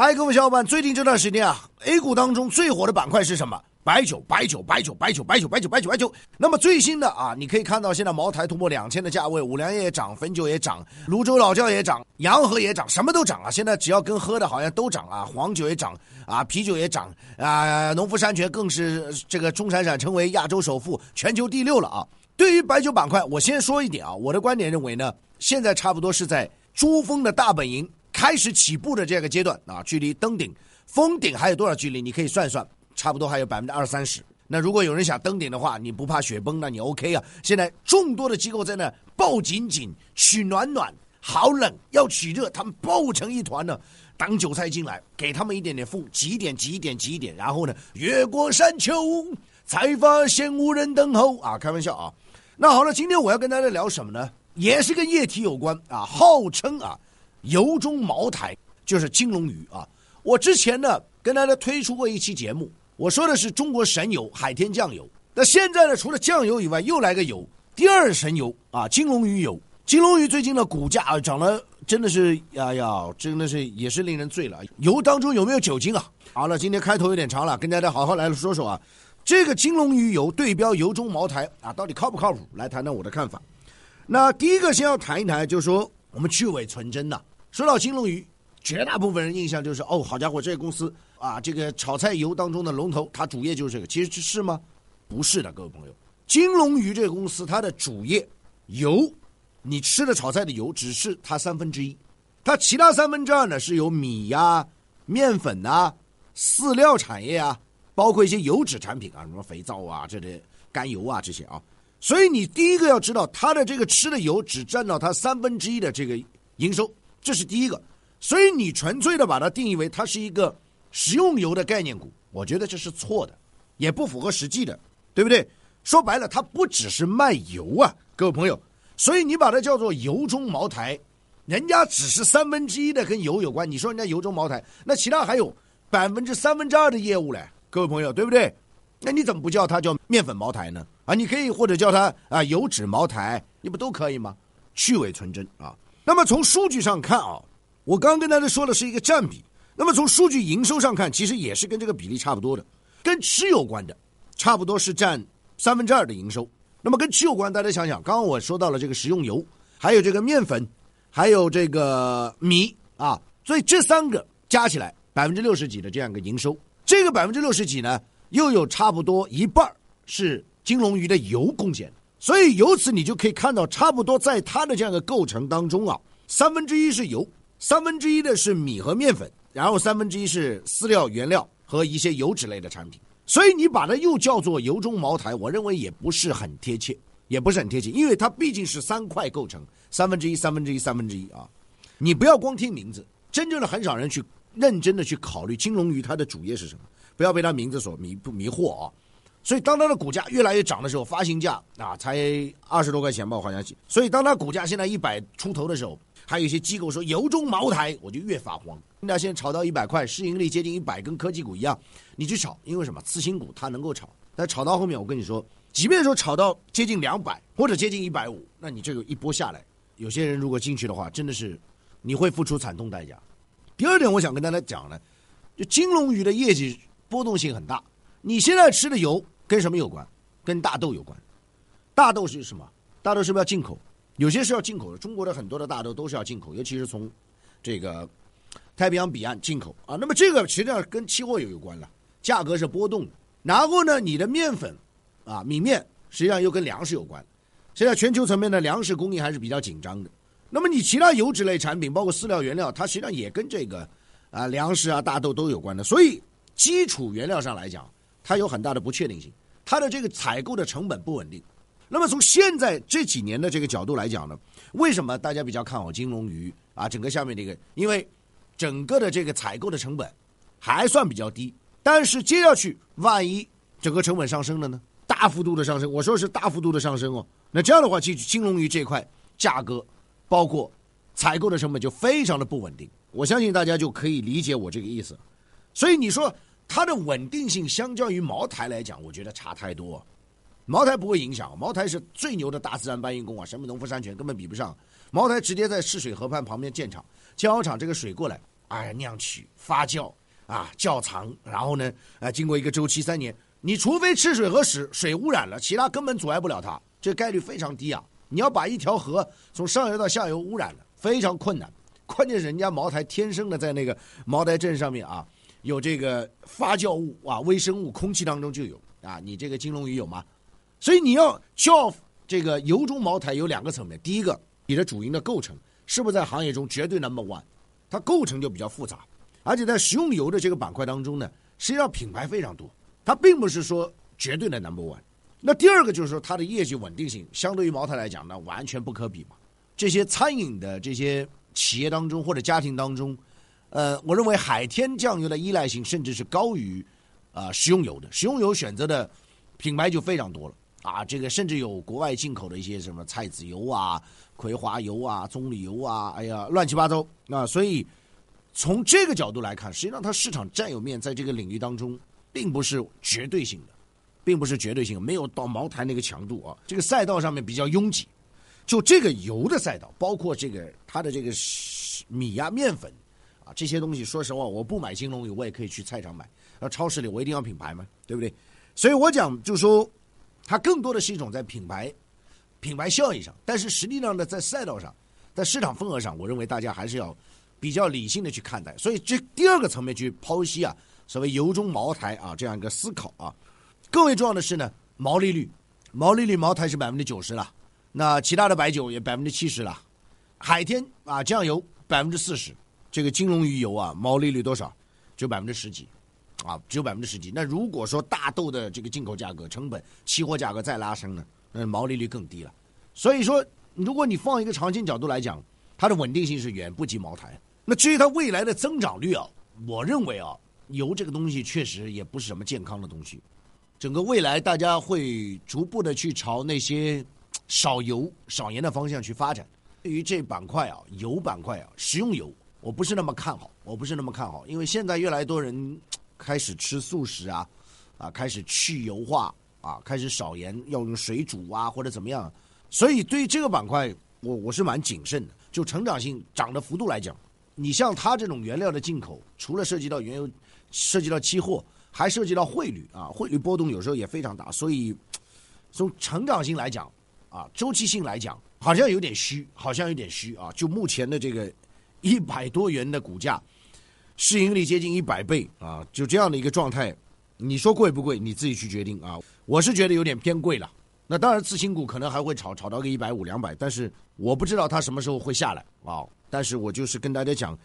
嗨，各位小伙伴，最近这段时间啊，A 股当中最火的板块是什么？白酒，白酒，白酒，白酒，白酒，白酒，白酒，白酒。那么最新的啊，你可以看到现在茅台突破两千的价位，五粮液也涨，汾酒也涨，泸州老窖也涨，洋河也涨，什么都涨啊！现在只要跟喝的，好像都涨啊，黄酒也涨啊，啤酒也涨啊，农夫山泉更是这个钟闪闪成为亚洲首富，全球第六了啊！对于白酒板块，我先说一点啊，我的观点认为呢，现在差不多是在珠峰的大本营。开始起步的这个阶段啊，距离登顶、封顶还有多少距离？你可以算算，差不多还有百分之二三十。那如果有人想登顶的话，你不怕雪崩，那你 OK 啊。现在众多的机构在那抱紧紧、取暖暖，好冷要取热，他们抱成一团呢，当韭菜进来，给他们一点点风，挤一点，挤一点，挤一点，然后呢，越过山丘，才发现无人等候啊！开玩笑啊。那好了，今天我要跟大家聊什么呢？也是跟液体有关啊，号称啊。油中茅台就是金龙鱼啊！我之前呢跟大家推出过一期节目，我说的是中国神油海天酱油。那现在呢，除了酱油以外，又来个油，第二神油啊，金龙鱼油。金龙鱼最近的股价啊涨了，真的是呀呀，真的是也是令人醉了。油当中有没有酒精啊？好了，今天开头有点长了，跟大家好好来说说啊，这个金龙鱼油对标油中茅台啊，到底靠不靠谱？来谈谈我的看法。那第一个先要谈一谈，就是说我们去伪存真呐。说到金龙鱼，绝大部分人印象就是哦，好家伙，这个公司啊，这个炒菜油当中的龙头，它主业就是这个。其实是吗？不是的，各位朋友，金龙鱼这个公司它的主业油，你吃的炒菜的油只是它三分之一，它其他三分之二呢是由米呀、面粉呐、饲料产业啊，包括一些油脂产品啊，什么肥皂啊、这些甘油啊这些啊。所以你第一个要知道，它的这个吃的油只占到它三分之一的这个营收。这是第一个，所以你纯粹的把它定义为它是一个食用油的概念股，我觉得这是错的，也不符合实际的，对不对？说白了，它不只是卖油啊，各位朋友，所以你把它叫做油中茅台，人家只是三分之一的跟油有关，你说人家油中茅台，那其他还有百分之三分之二的业务嘞，各位朋友，对不对？那你怎么不叫它叫面粉茅台呢？啊，你可以或者叫它啊油脂茅台，你不都可以吗？去伪存真啊。那么从数据上看啊，我刚跟大家说的是一个占比。那么从数据营收上看，其实也是跟这个比例差不多的，跟吃有关的，差不多是占三分之二的营收。那么跟吃有关，大家想想，刚刚我说到了这个食用油，还有这个面粉，还有这个米啊，所以这三个加起来百分之六十几的这样一个营收，这个百分之六十几呢，又有差不多一半是金龙鱼的油贡献。所以由此你就可以看到，差不多在它的这样的构成当中啊，三分之一是油，三分之一的是米和面粉，然后三分之一是饲料原料和一些油脂类的产品。所以你把它又叫做油中茅台，我认为也不是很贴切，也不是很贴切，因为它毕竟是三块构成，三分之一、三分之一、三分之一啊。你不要光听名字，真正的很少人去认真的去考虑金龙鱼它的主业是什么，不要被它名字所迷不迷惑啊。所以，当它的股价越来越涨的时候，发行价啊才二十多块钱吧，好像。所以，当它股价现在一百出头的时候，还有一些机构说由中茅台，我就越发慌。那现在炒到一百块，市盈率接近一百，跟科技股一样，你去炒，因为什么？次新股它能够炒，但炒到后面，我跟你说，即便说炒到接近两百或者接近一百五，那你这个一波下来，有些人如果进去的话，真的是你会付出惨痛代价。第二点，我想跟大家讲呢，就金龙鱼的业绩波动性很大，你现在吃的油。跟什么有关？跟大豆有关。大豆是什么？大豆是不是要进口？有些是要进口的。中国的很多的大豆都是要进口，尤其是从这个太平洋彼岸进口啊。那么这个实际上跟期货也有关了，价格是波动的。然后呢，你的面粉啊，米面实际上又跟粮食有关。现在全球层面的粮食供应还是比较紧张的。那么你其他油脂类产品，包括饲料原料，它实际上也跟这个啊粮食啊大豆都有关的。所以基础原料上来讲。它有很大的不确定性，它的这个采购的成本不稳定。那么从现在这几年的这个角度来讲呢，为什么大家比较看好金龙鱼啊？整个下面这个，因为整个的这个采购的成本还算比较低。但是接下去万一整个成本上升了呢？大幅度的上升，我说是大幅度的上升哦。那这样的话，其实金龙鱼这块价格，包括采购的成本就非常的不稳定。我相信大家就可以理解我这个意思。所以你说。它的稳定性相较于茅台来讲，我觉得差太多。茅台不会影响，茅台是最牛的大自然搬运工啊，什么农夫山泉根本比不上。茅台直接在赤水河畔旁边建厂，建好厂这个水过来，哎酿曲发酵啊窖藏，然后呢啊经过一个周期三年，你除非赤水河屎水污染了，其他根本阻碍不了它，这概率非常低啊。你要把一条河从上游到下游污染了，非常困难。关键是人家茅台天生的在那个茅台镇上面啊，有这个发酵物啊，微生物，空气当中就有。啊。你这个金龙鱼有？吗？所以你要叫这个油中茅台有两个层面，第一个，你的主营的构成是不是在行业中绝对 number one？它构成就比较复杂，而且在食用油的这个板块当中呢，实际上品牌非常多，它并不是说绝对的 number one。那第二个就是说，它的业绩稳定性相对于茅台来讲，呢完全不可比嘛。这些餐饮的这些企业当中或者家庭当中，呃，我认为海天酱油的依赖性甚至是高于啊食用油的。食用油选择的品牌就非常多了啊，这个甚至有国外进口的一些什么菜籽油啊、葵花油啊、棕榈油啊，哎呀，乱七八糟啊。所以从这个角度来看，实际上它市场占有面在这个领域当中并不是绝对性的。并不是绝对性，没有到茅台那个强度啊。这个赛道上面比较拥挤，就这个油的赛道，包括这个它的这个米呀、面粉这些东西，说实话，我不买金龙鱼，我也可以去菜场买。而超市里我一定要品牌吗？对不对？所以我讲就是说，它更多的是一种在品牌品牌效益上，但是实际上呢，在赛道上，在市场份额上，我认为大家还是要比较理性的去看待。所以这第二个层面去剖析啊，所谓油中茅台啊这样一个思考啊。更为重要的是呢，毛利率，毛利率茅台是百分之九十了，那其他的白酒也百分之七十了，海天啊酱油百分之四十，这个金龙鱼油啊毛利率多少？只有百分之十几，啊只有百分之十几。那如果说大豆的这个进口价格、成本、期货价格再拉升呢，那毛利率更低了。所以说，如果你放一个长线角度来讲，它的稳定性是远不及茅台。那至于它未来的增长率啊，我认为啊，油这个东西确实也不是什么健康的东西。整个未来，大家会逐步的去朝那些少油、少盐的方向去发展。对于这板块啊，油板块啊，食用油，我不是那么看好，我不是那么看好，因为现在越来越多人开始吃素食啊，啊，开始去油化啊，开始少盐，要用水煮啊，或者怎么样。所以对于这个板块，我我是蛮谨慎的。就成长性涨的幅度来讲，你像它这种原料的进口，除了涉及到原油，涉及到期货。还涉及到汇率啊，汇率波动有时候也非常大，所以从成长性来讲啊，周期性来讲，好像有点虚，好像有点虚啊。就目前的这个一百多元的股价，市盈率接近一百倍啊，就这样的一个状态，你说贵不贵？你自己去决定啊。我是觉得有点偏贵了。那当然，次新股可能还会炒炒到个一百五两百，但是我不知道它什么时候会下来啊。但是我就是跟大家讲，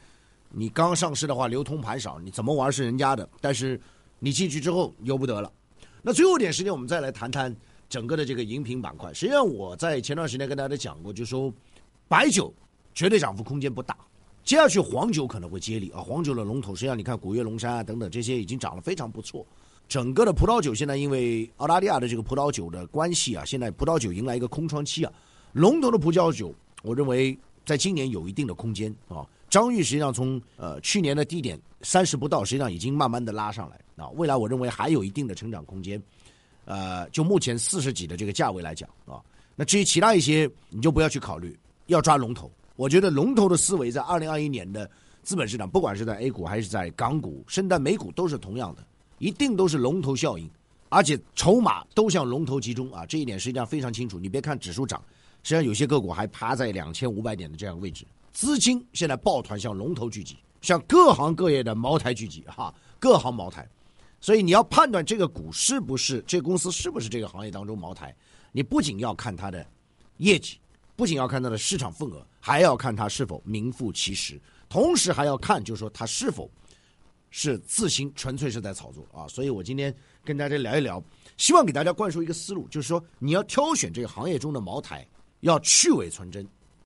你刚上市的话，流通盘少，你怎么玩是人家的，但是。你进去之后由不得了，那最后一点时间，我们再来谈谈整个的这个饮品板块。实际上，我在前段时间跟大家讲过，就说白酒绝对涨幅空间不大，接下去黄酒可能会接力啊。黄酒的龙头，实际上你看古越龙山啊等等这些已经涨得非常不错。整个的葡萄酒现在因为澳大利亚的这个葡萄酒的关系啊，现在葡萄酒迎来一个空窗期啊。龙头的葡萄酒，我认为在今年有一定的空间啊。张裕实际上从呃去年的低点三十不到，实际上已经慢慢的拉上来啊。未来我认为还有一定的成长空间，呃，就目前四十几的这个价位来讲啊，那至于其他一些你就不要去考虑，要抓龙头。我觉得龙头的思维在二零二一年的资本市场，不管是在 A 股还是在港股，甚至美股都是同样的，一定都是龙头效应，而且筹码都向龙头集中啊。这一点实际上非常清楚。你别看指数涨，实际上有些个股还趴在两千五百点的这样位置。资金现在抱团向龙头聚集，向各行各业的茅台聚集，哈，各行茅台。所以你要判断这个股是不是这公司是不是这个行业当中茅台，你不仅要看它的业绩，不仅要看它的市场份额，还要看它是否名副其实，同时还要看就是说它是否是自行，纯粹是在炒作啊。所以我今天跟大家聊一聊，希望给大家灌输一个思路，就是说你要挑选这个行业中的茅台，要去伪存真。